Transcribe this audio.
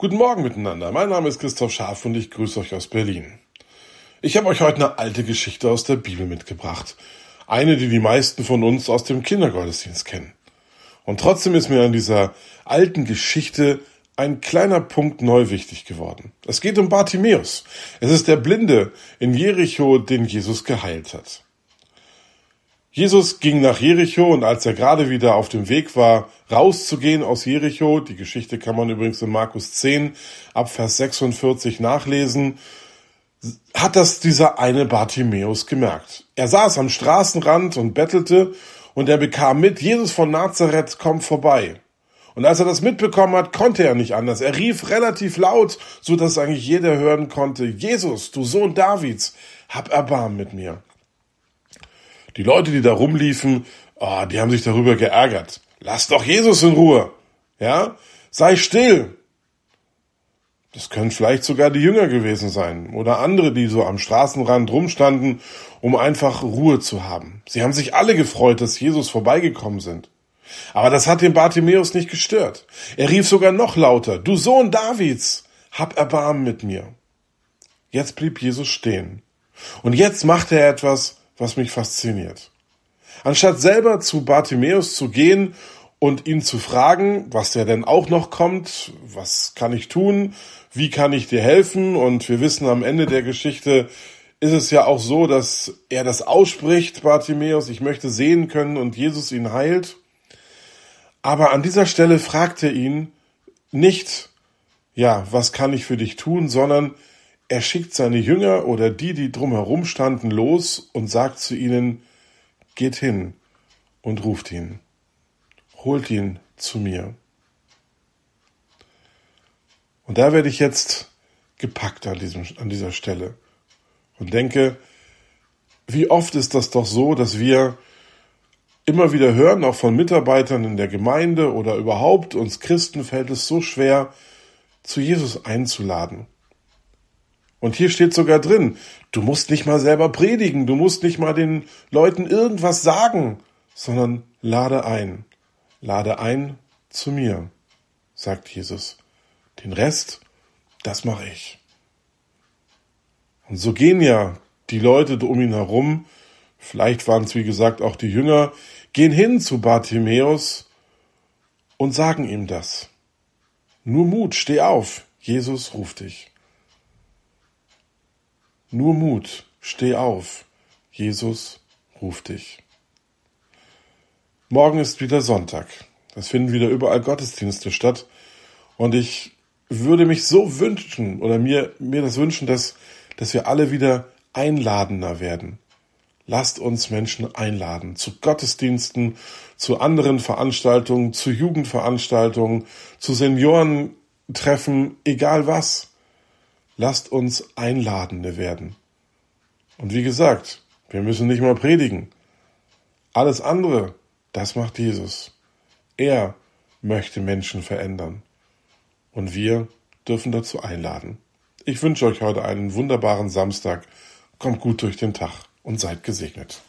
Guten Morgen miteinander. Mein Name ist Christoph Scharf und ich grüße euch aus Berlin. Ich habe euch heute eine alte Geschichte aus der Bibel mitgebracht. Eine, die die meisten von uns aus dem Kindergottesdienst kennen. Und trotzdem ist mir an dieser alten Geschichte ein kleiner Punkt neu wichtig geworden. Es geht um Bartimäus. Es ist der Blinde in Jericho, den Jesus geheilt hat. Jesus ging nach Jericho und als er gerade wieder auf dem Weg war, rauszugehen aus Jericho, die Geschichte kann man übrigens in Markus 10 ab Vers 46 nachlesen, hat das dieser eine Bartimäus gemerkt. Er saß am Straßenrand und bettelte und er bekam mit, Jesus von Nazareth kommt vorbei. Und als er das mitbekommen hat, konnte er nicht anders. Er rief relativ laut, so dass eigentlich jeder hören konnte, Jesus, du Sohn Davids, hab Erbarm mit mir. Die Leute, die da rumliefen, oh, die haben sich darüber geärgert. Lass doch Jesus in Ruhe. Ja? Sei still. Das können vielleicht sogar die Jünger gewesen sein oder andere, die so am Straßenrand rumstanden, um einfach Ruhe zu haben. Sie haben sich alle gefreut, dass Jesus vorbeigekommen sind. Aber das hat den Bartimäus nicht gestört. Er rief sogar noch lauter, du Sohn Davids, hab Erbarmen mit mir. Jetzt blieb Jesus stehen. Und jetzt machte er etwas, was mich fasziniert. Anstatt selber zu Bartimäus zu gehen und ihn zu fragen, was der denn auch noch kommt, was kann ich tun, wie kann ich dir helfen und wir wissen am Ende der Geschichte ist es ja auch so, dass er das ausspricht, Bartimäus, ich möchte sehen können und Jesus ihn heilt. Aber an dieser Stelle fragt er ihn nicht, ja, was kann ich für dich tun, sondern er schickt seine Jünger oder die, die drumherum standen, los und sagt zu ihnen, geht hin und ruft ihn, holt ihn zu mir. Und da werde ich jetzt gepackt an, diesem, an dieser Stelle und denke, wie oft ist das doch so, dass wir immer wieder hören, auch von Mitarbeitern in der Gemeinde oder überhaupt uns Christen fällt es so schwer, zu Jesus einzuladen. Und hier steht sogar drin, du musst nicht mal selber predigen, du musst nicht mal den Leuten irgendwas sagen, sondern lade ein. Lade ein zu mir, sagt Jesus. Den Rest, das mache ich. Und so gehen ja die Leute um ihn herum, vielleicht waren es wie gesagt auch die Jünger, gehen hin zu Bartimäus und sagen ihm das. Nur Mut, steh auf, Jesus ruft dich. Nur Mut, steh auf. Jesus ruft dich. Morgen ist wieder Sonntag. Es finden wieder überall Gottesdienste statt. Und ich würde mich so wünschen oder mir, mir das wünschen, dass, dass wir alle wieder einladender werden. Lasst uns Menschen einladen zu Gottesdiensten, zu anderen Veranstaltungen, zu Jugendveranstaltungen, zu Seniorentreffen, egal was. Lasst uns Einladende werden. Und wie gesagt, wir müssen nicht mal predigen. Alles andere, das macht Jesus. Er möchte Menschen verändern. Und wir dürfen dazu einladen. Ich wünsche euch heute einen wunderbaren Samstag. Kommt gut durch den Tag und seid gesegnet.